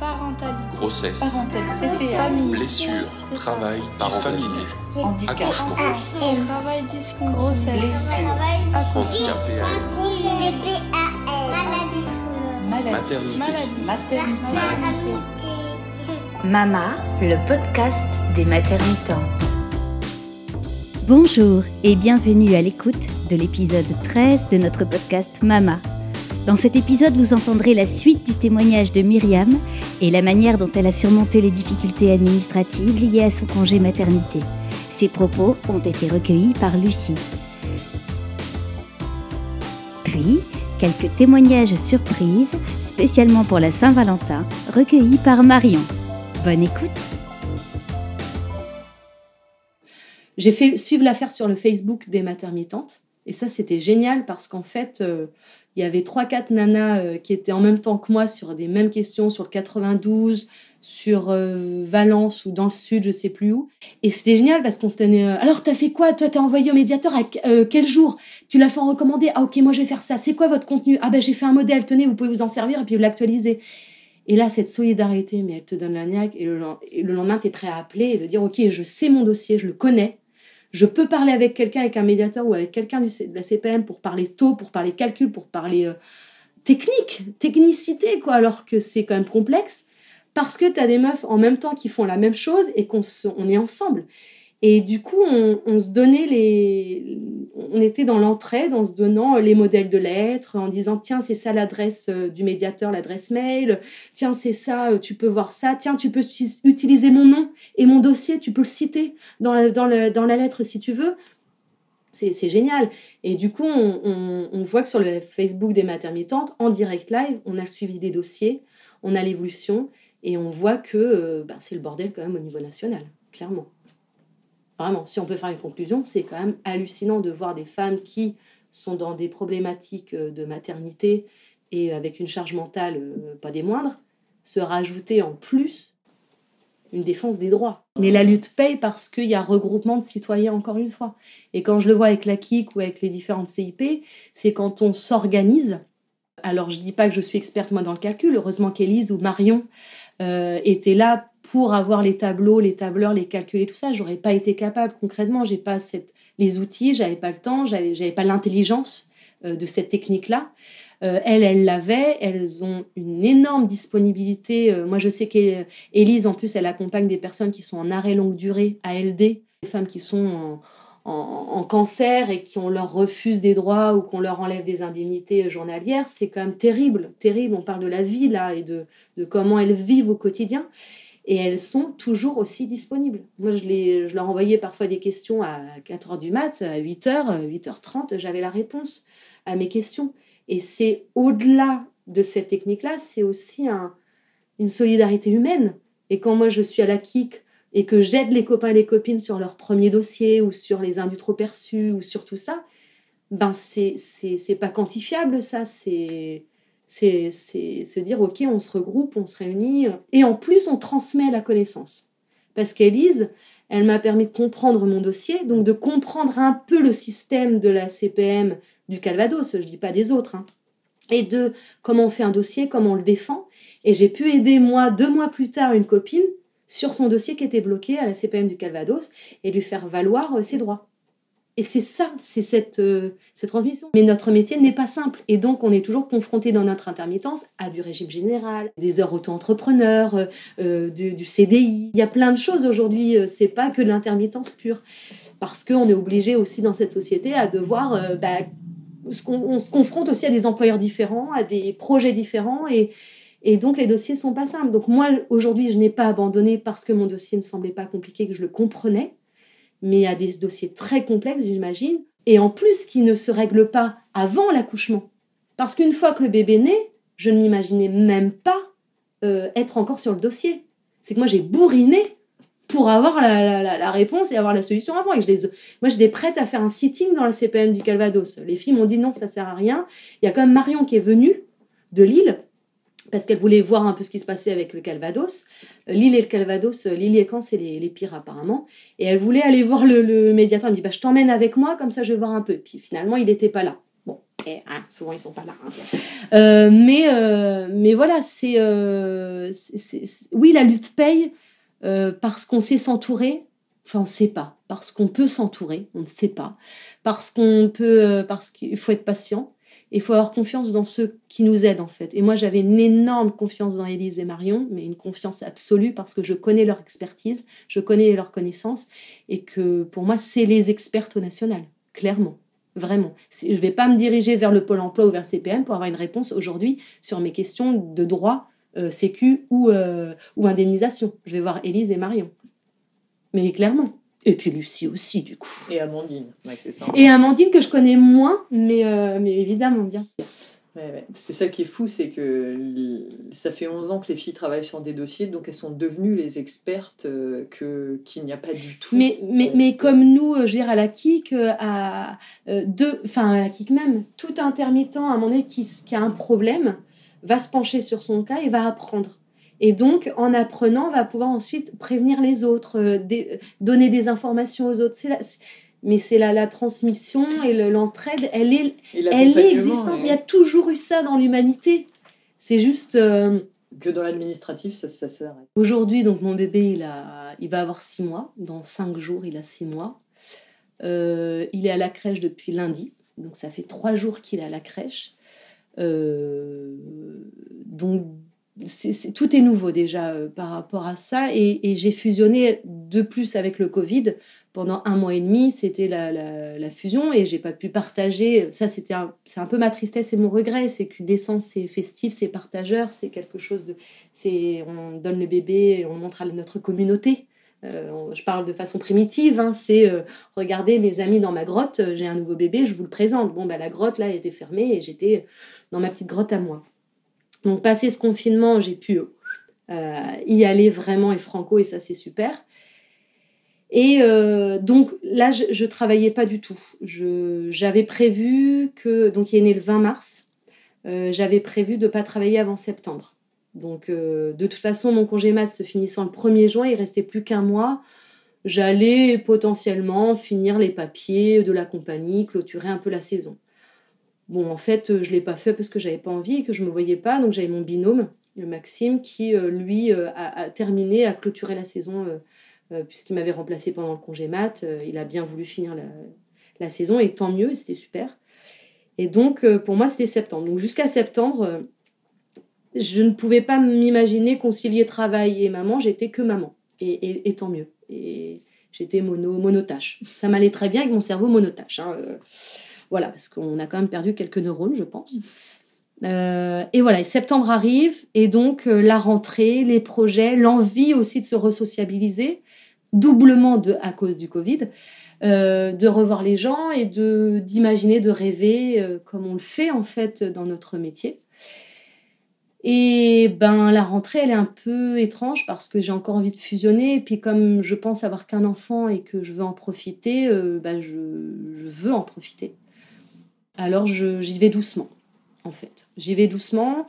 Parentalité. grossesse, Parentèle CPA. Famille. blessure, travail, disfamilié, Handicap. accouchement, Travail discontinué. Grossesse. Blessure. Accouchement. handicapé à Maladie. maternité, Maladie. Maternité. Maternité. Mama, le podcast des maternitantes. Bonjour et bienvenue à l'écoute de l'épisode 13 de notre podcast Mama. Dans cet épisode, vous entendrez la suite du témoignage de Myriam et la manière dont elle a surmonté les difficultés administratives liées à son congé maternité. Ses propos ont été recueillis par Lucie. Puis, quelques témoignages surprises, spécialement pour la Saint-Valentin, recueillis par Marion. Bonne écoute J'ai fait suivre l'affaire sur le Facebook des maternitantes. Et ça, c'était génial parce qu'en fait, euh, il y avait trois, quatre nanas euh, qui étaient en même temps que moi sur des mêmes questions, sur le 92, sur euh, Valence ou dans le sud, je sais plus où. Et c'était génial parce qu'on se tenait. euh, Alors, t'as fait quoi Toi, t'as envoyé au médiateur à quel jour? Tu l'as fait en recommandé Ah, ok, moi je vais faire ça. C'est quoi votre contenu? Ah, ben j'ai fait un modèle. Tenez, vous pouvez vous en servir et puis vous l'actualiser. Et là, cette solidarité, mais elle te donne la niaque. Et le, lendemain, tu es prêt à appeler et de dire Ok, je sais mon dossier, je le connais. Je peux parler avec quelqu'un, avec un médiateur ou avec quelqu'un de la CPM pour parler taux, pour parler calcul, pour parler euh, technique, technicité, quoi, alors que c'est quand même complexe. Parce que tu as des meufs en même temps qui font la même chose et qu'on est ensemble. Et du coup, on, se donnait les. On était dans l'entraide en se donnant les modèles de lettres, en disant tiens, c'est ça l'adresse euh, du médiateur, l'adresse mail. Tiens, c'est ça, euh, tu peux voir ça. Tiens, tu peux utiliser mon nom et mon dossier, tu peux le citer dans la, dans la lettre si tu veux. C'est génial. Et du coup, on, voit que sur le Facebook des maternitantes, en direct live, on a le suivi des dossiers, on a l'évolution, et on voit que euh, ben, c'est le bordel quand même au niveau national, clairement. Vraiment, si on peut faire une conclusion, c'est quand même hallucinant de voir des femmes qui sont dans des problématiques euh, de maternité et avec une charge mentale euh, pas des moindres, se rajouter en plus une défense des droits. Mais la lutte paye parce qu'il y a regroupement de citoyens, encore une fois. Et quand je le vois avec la KIC ou avec les différentes CIP, c'est quand on s'organise. Alors, je dis pas que je suis experte, moi, dans le calcul. Heureusement qu'Élise ou Marion euh, étaient là pour avoir les tableaux, les tableurs, les calculs et tout ça. J'aurais pas été capable, concrètement. J'ai pas les outils, j'avais pas le temps, j'avais, j'avais pas l'intelligence euh, de cette technique-là. Euh, elles, elles l'avaient, elles ont une énorme disponibilité. Euh, moi, je sais qu'Élise, en plus, elle accompagne des personnes qui sont en arrêt longue durée, ALD, des femmes qui sont en, cancer et qui on leur refuse des droits ou qu'on leur enlève des indemnités journalières. C'est quand même terrible, terrible. On parle de la vie là et de comment elles vivent au quotidien. Et elles sont toujours aussi disponibles. Moi, je, leur envoyais parfois des questions à 4h du mat, à 8h, 8h30, j'avais la réponse à mes questions. Et c'est au-delà de cette technique-là, c'est aussi un, une solidarité humaine. Et quand moi je suis à la KIC et que j'aide les copains et les copines sur leur premier dossier ou sur les indus trop perçus ou sur tout ça, ben c'est pas quantifiable ça, c'est c'est se dire ok on se regroupe, on se réunit et en plus on transmet la connaissance. Parce qu'Élise, elle m'a permis de comprendre mon dossier, donc de comprendre un peu le système de la CPM du Calvados, je dis pas des autres, hein, et de comment on fait un dossier, comment on le défend. Et j'ai pu aider, moi, deux mois plus tard, une copine sur son dossier qui était bloqué à la CPM du Calvados et lui faire valoir euh, ses droits. Et c'est ça, c'est cette, euh, cette transmission. Mais notre métier n'est pas simple. Et donc, on est toujours confronté dans notre intermittence à du régime général, des heures auto-entrepreneurs, euh, euh, du, du CDI. Il y a plein de choses aujourd'hui. C'est pas que de l'intermittence pure. Parce qu'on est obligé aussi dans cette société à devoir bah, on se confronte aussi à des employeurs différents, à des projets différents, et, et donc les dossiers sont pas simples. Donc moi, aujourd'hui, je n'ai pas abandonné parce que mon dossier ne semblait pas compliqué, que je le comprenais, mais a des dossiers très complexes, j'imagine, et en plus qui ne se règlent pas avant l'accouchement. Parce qu'une fois que le bébé naît, je ne m'imaginais même pas euh, être encore sur le dossier. C'est que moi, j'ai bourriné pour avoir la, réponse et avoir la solution avant. Et je les, moi, j'étais prête à faire un sitting dans la CPM du Calvados. Les filles m'ont dit non, ça sert à rien. Il y a quand même Marion qui est venue de Lille parce qu'elle voulait voir un peu ce qui se passait avec le Calvados. Euh, Lille et le Calvados, euh, Lille et Caen, c'est les, pires apparemment. Et elle voulait aller voir le, médiateur. Elle me dit bah, Je t'emmène avec moi, comme ça je vais voir un peu. Puis finalement, il n'était pas là. Bon, Et, hein, souvent, ils sont pas là. Hein. Euh, mais, mais voilà, c'est, Oui, la lutte paye parce qu'on sait s'entourer. Enfin, on ne sait pas. Parce qu'on peut s'entourer, on ne sait pas. Parce qu'on peut. parce qu'il faut être patient. Il faut avoir confiance dans ceux qui nous aident en fait. Et moi j'avais une énorme confiance dans Élise et Marion, mais une confiance absolue parce que je connais leur expertise, je connais leurs connaissances et que pour moi c'est les expertes au national, clairement. Vraiment. Je ne vais pas me diriger vers le Pôle emploi ou vers CPM pour avoir une réponse aujourd'hui sur mes questions de droit, euh, sécu ou, euh, ou indemnisation. Je vais voir Élise et Marion. Mais clairement. Et puis Lucie aussi, du coup. Et Amandine, Et Amandine que je connais moins, mais, euh, mais évidemment, bien sûr. C'est ça qui est fou, c'est que ça fait 11 ans que les filles travaillent sur des dossiers, donc elles sont devenues les expertes euh, que qu'il n'y a pas du tout. Mais, mais, mais comme nous, euh, je veux dire, à la à, deux, enfin à la KIC même, tout intermittent à un moment donné qui, qui a un problème va se pencher sur son cas et va apprendre. Et donc, en apprenant, on va pouvoir ensuite prévenir les autres, euh, donner des informations aux autres. mais c'est la, la transmission et l'entraide, elle est, elle est existante. Il y a toujours eu ça dans l'humanité. C'est juste... Euh, que dans l'administratif, ça, ça s'arrête. Aujourd'hui, donc mon bébé, il, a, il va avoir six mois. Dans cinq jours, il a six mois. Euh, il est à la crèche depuis lundi. Donc ça fait trois jours qu'il est à la crèche. donc tout est nouveau déjà euh, par rapport à ça. Et, j'ai fusionné de plus avec le Covid. Pendant un mois et demi, c'était la, fusion et j'ai pas pu partager. Ça, c'était c'est un peu ma tristesse et mon regret. C'est qu'une naissance, c'est festif, c'est partageur, c'est quelque chose de. c'est On donne le bébé, on montre à notre communauté. Euh, je parle de façon primitive, hein, c'est euh, regardez mes amis dans ma grotte, j'ai un nouveau bébé, je vous le présente. Bon, bah, la grotte là était fermée et j'étais dans ma petite grotte à moi. Donc, passé ce confinement, j'ai pu euh, y aller vraiment et franco, et ça, c'est super. Et euh, donc là, je, travaillais pas du tout. J'avais prévu que, donc il est né le 20 mars, euh, j'avais prévu de pas travailler avant septembre. Donc de toute façon, mon congé mat se finissant le 1er juin, il restait plus qu'un mois. J'allais potentiellement finir les papiers de la compagnie, clôturer un peu la saison. Bon, en fait, euh, je l'ai pas fait parce que j'avais pas envie et que je me voyais pas. Donc j'avais mon binôme, Maxime, qui euh, lui euh, a, terminé, a clôturé la saison puisqu'il m'avait remplacé pendant le congé mat. il a bien voulu finir la, saison et tant mieux, c'était super. Et donc pour moi, c'était septembre. Donc jusqu'à septembre, je ne pouvais pas m'imaginer concilier travail et maman. J'étais que maman et, et, tant mieux. Et j'étais mono, monotache. Ça m'allait très bien avec mon cerveau monotache. Hein, voilà, parce qu'on a quand même perdu quelques neurones, je pense. Euh, et voilà, septembre arrive, et donc euh, la rentrée, les projets, l'envie aussi de se resociabiliser, doublement de, à cause du Covid, euh, de revoir les gens et de d'imaginer, de rêver comme on le fait en fait dans notre métier. Et ben la rentrée, elle est un peu étrange parce que j'ai encore envie de fusionner. Et puis comme je pense avoir qu'un enfant et que je veux en profiter, ben je, je veux en profiter. Alors j'y vais doucement, en fait. J'y vais doucement.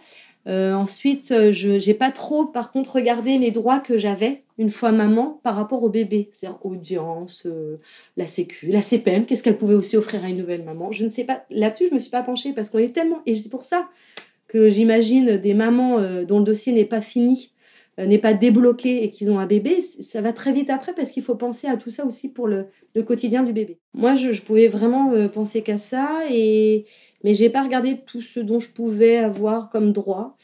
Euh, ensuite, euh, je n'ai pas trop, par contre, regardé les droits que j'avais une fois maman par rapport au bébé. C'est-à-dire audience, euh, la sécu, la CPM, qu'est-ce qu'elle pouvait aussi offrir à une nouvelle maman. Je ne sais pas. Là-dessus, je me suis pas penchée parce qu'on est tellement. Et c'est pour ça que j'imagine des mamans dont le dossier n'est pas fini n'est pas débloqué et qu'ils ont un bébé, ça va très vite après parce qu'il faut penser à tout ça aussi pour le, quotidien du bébé. Moi, je, pouvais vraiment euh, penser qu'à ça, et, mais j'ai pas regardé tout ce dont je pouvais avoir comme droit.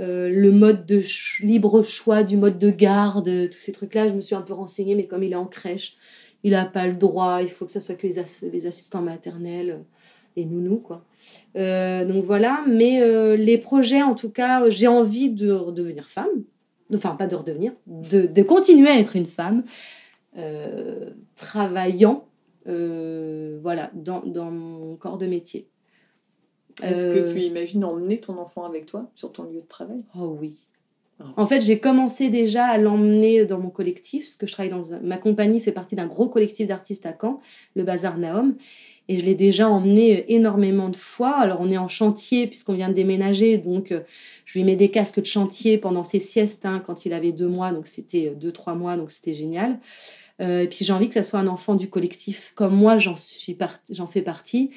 Euh, le mode de libre choix du mode de garde, tous ces trucs-là, je me suis un peu renseignée, mais comme il est en crèche, il n'a pas le droit, il faut que ce soit que les, assistants maternels les nounous quoi. donc voilà, mais les projets en tout cas, j'ai envie de redevenir femme, enfin pas de redevenir, de, continuer à être une femme euh, travaillant euh, voilà, dans, mon corps de métier. Est-ce que euh, tu imagines emmener ton enfant avec toi sur ton lieu de travail? Oh oui. Ah. En fait, j'ai commencé déjà à l'emmener dans mon collectif, parce que je travaille dans ma compagnie fait partie d'un gros collectif d'artistes à Caen, le Bazar Naom. Et je l'ai déjà emmené euh, énormément de fois. Alors on est en chantier puisqu'on vient de déménager, donc euh, je lui mets des casques de chantier pendant ses siestes hein, quand il avait deux mois, donc c'était euh, deux trois mois, donc c'était génial. et puis j'ai envie que ça soit un enfant du collectif comme moi, j'en suis j'en fais partie.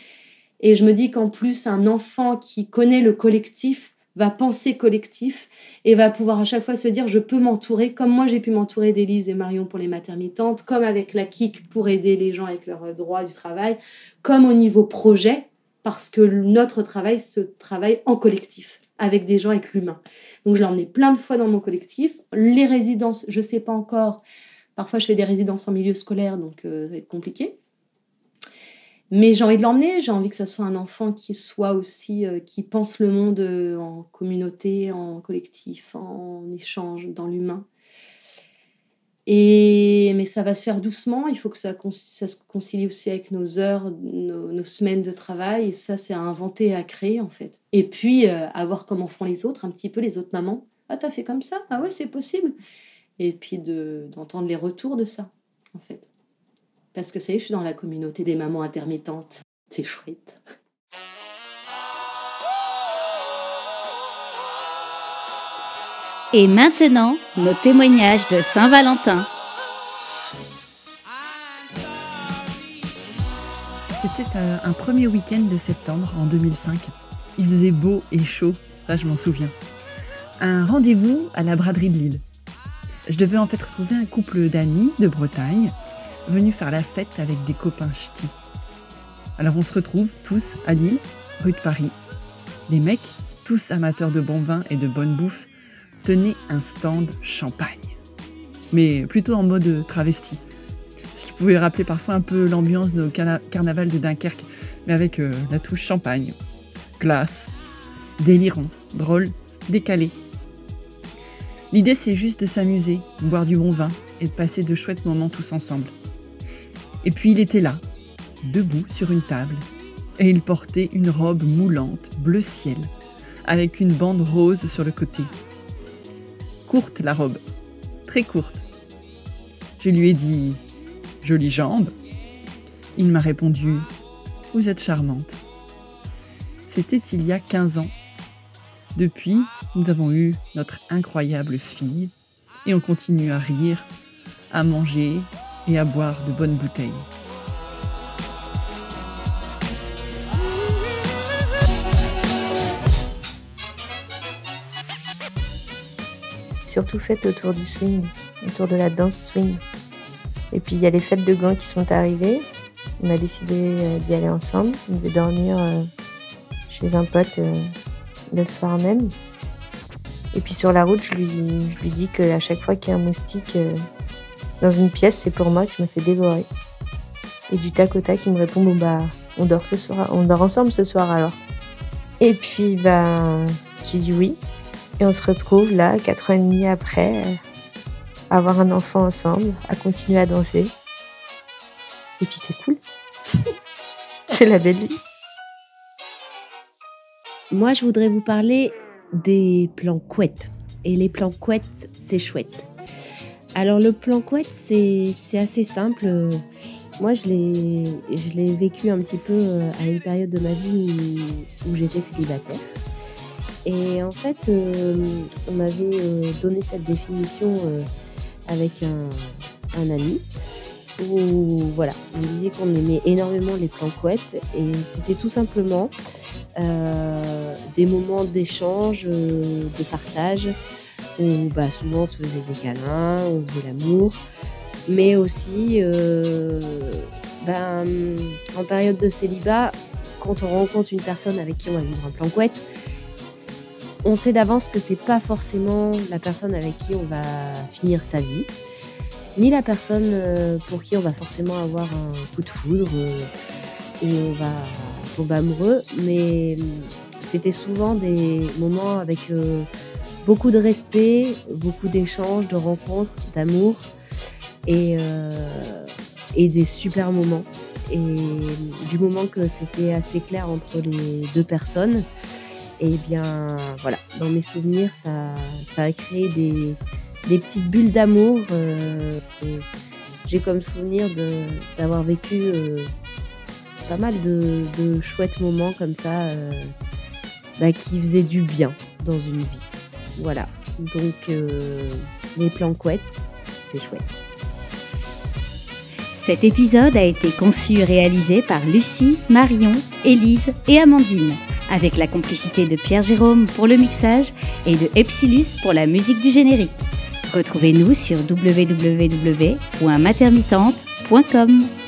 Et je me dis qu'en plus, un enfant qui connaît le collectif va penser collectif et va pouvoir à chaque fois se dire je peux m'entourer comme moi j'ai pu m'entourer d'Élise et Marion pour les maternitantes, comme avec la KIC pour aider les gens avec leurs droits du travail, comme au niveau projet parce que notre travail se travaille en collectif avec des gens avec l'humain. Donc je l'ai emmené plein de fois dans mon collectif. Les résidences, je sais pas encore. Parfois je fais des résidences en milieu scolaire donc euh, ça va être compliqué. Mais j'ai envie de l'emmener, j'ai envie que ça soit un enfant qui soit aussi, euh, qui pense le monde euh, en communauté, en collectif, en échange, dans l'humain. Et, mais ça va se faire doucement, il faut que ça, se concilie aussi avec nos heures, nos, semaines de travail, ça c'est à inventer et à créer en fait. Et puis euh, à voir comment font les autres, un petit peu les autres mamans. Ah t'as fait comme ça? Ah ouais c'est possible. Et puis d'entendre les retours de ça en fait. Parce que ça y est, je suis dans la communauté des mamans intermittentes. C'est chouette. Et maintenant, nos témoignages de Saint-Valentin. C'était euh, un premier week-end de septembre en 2005. Il faisait beau et chaud, ça je m'en souviens. Un rendez-vous à la braderie de Lille. Je devais en fait retrouver un couple d'amis de Bretagne venu faire la fête avec des copains ch'tis. Alors on se retrouve tous à Lille, rue de Paris. Les mecs, tous amateurs de bon vin et de bonne bouffe, tenaient un stand champagne. Mais plutôt en mode travesti. Ce qui pouvait rappeler parfois un peu l'ambiance de carnaval de Dunkerque, mais avec euh, la touche champagne. Glace, délirant, drôle, décalé. L'idée c'est juste de s'amuser, boire du bon vin et de passer de chouettes moments tous ensemble. Et puis il était là, debout sur une table, et il portait une robe moulante, bleu ciel, avec une bande rose sur le côté. Courte la robe, très courte. Je lui ai dit Jolie jambe. Il m'a répondu Vous êtes charmante. C'était il y a 15 ans. Depuis, nous avons eu notre incroyable fille et on continue à rire, à manger et à boire de bonnes bouteilles. Surtout faites autour du swing, autour de la danse swing. Et puis il y a les fêtes de gants qui sont arrivées. On a décidé euh, d'y aller ensemble. Devait dormir euh, chez un pote euh, le soir même. Et puis sur la route, je lui, je lui dis qu'à chaque fois qu'il y a un moustique dans une pièce, c'est pour moi que je me fais dévorer. Et du tac au tac, il me répond Bon, bah, on dort ce soir, on dort ensemble ce soir alors. Et puis, bah, j'ai dit oui. Et on se retrouve là, quatre ans et demi après, à avoir un enfant ensemble, à continuer à danser. Et puis, c'est cool. c'est la belle vie. Moi, je voudrais vous parler des plans couettes. Et les plans couettes, c'est chouette. Alors le plan couette, c'est assez simple. Moi, je l'ai vécu un petit peu euh, à une période de ma vie où, j'étais célibataire. Et en fait, euh, on m'avait euh, donné cette définition avec un, ami où voilà, on disait qu'on aimait énormément les plans couettes et c'était tout simplement des moments d'échange, de partage où bah, souvent on se faisait des câlins, on faisait l'amour, mais aussi euh, ben, en période de célibat, quand on rencontre une personne avec qui on va vivre un plan couette, on sait d'avance que c'est pas forcément la personne avec qui on va finir sa vie, ni la personne euh, pour qui on va forcément avoir un coup de foudre euh, et on va tomber amoureux, mais c'était souvent des moments avec beaucoup de respect, beaucoup d'échanges, de rencontres, d'amour et, euh, et des super moments. Et du moment que c'était assez clair entre les deux personnes, et eh bien voilà, dans mes souvenirs, ça, a créé des, petites bulles d'amour. Euh, j'ai comme souvenir d'avoir vécu euh, pas mal de, de, chouettes moments comme ça bah, qui faisaient du bien dans une vie. Voilà. Donc, euh, les plans couettes, c'est chouette. Cet épisode a été conçu et réalisé par Lucie, Marion, Élise et Amandine, avec la complicité de Pierre Jérôme pour le mixage et de Epsilus pour la musique du générique. Retrouvez-nous sur www.matermitante.com.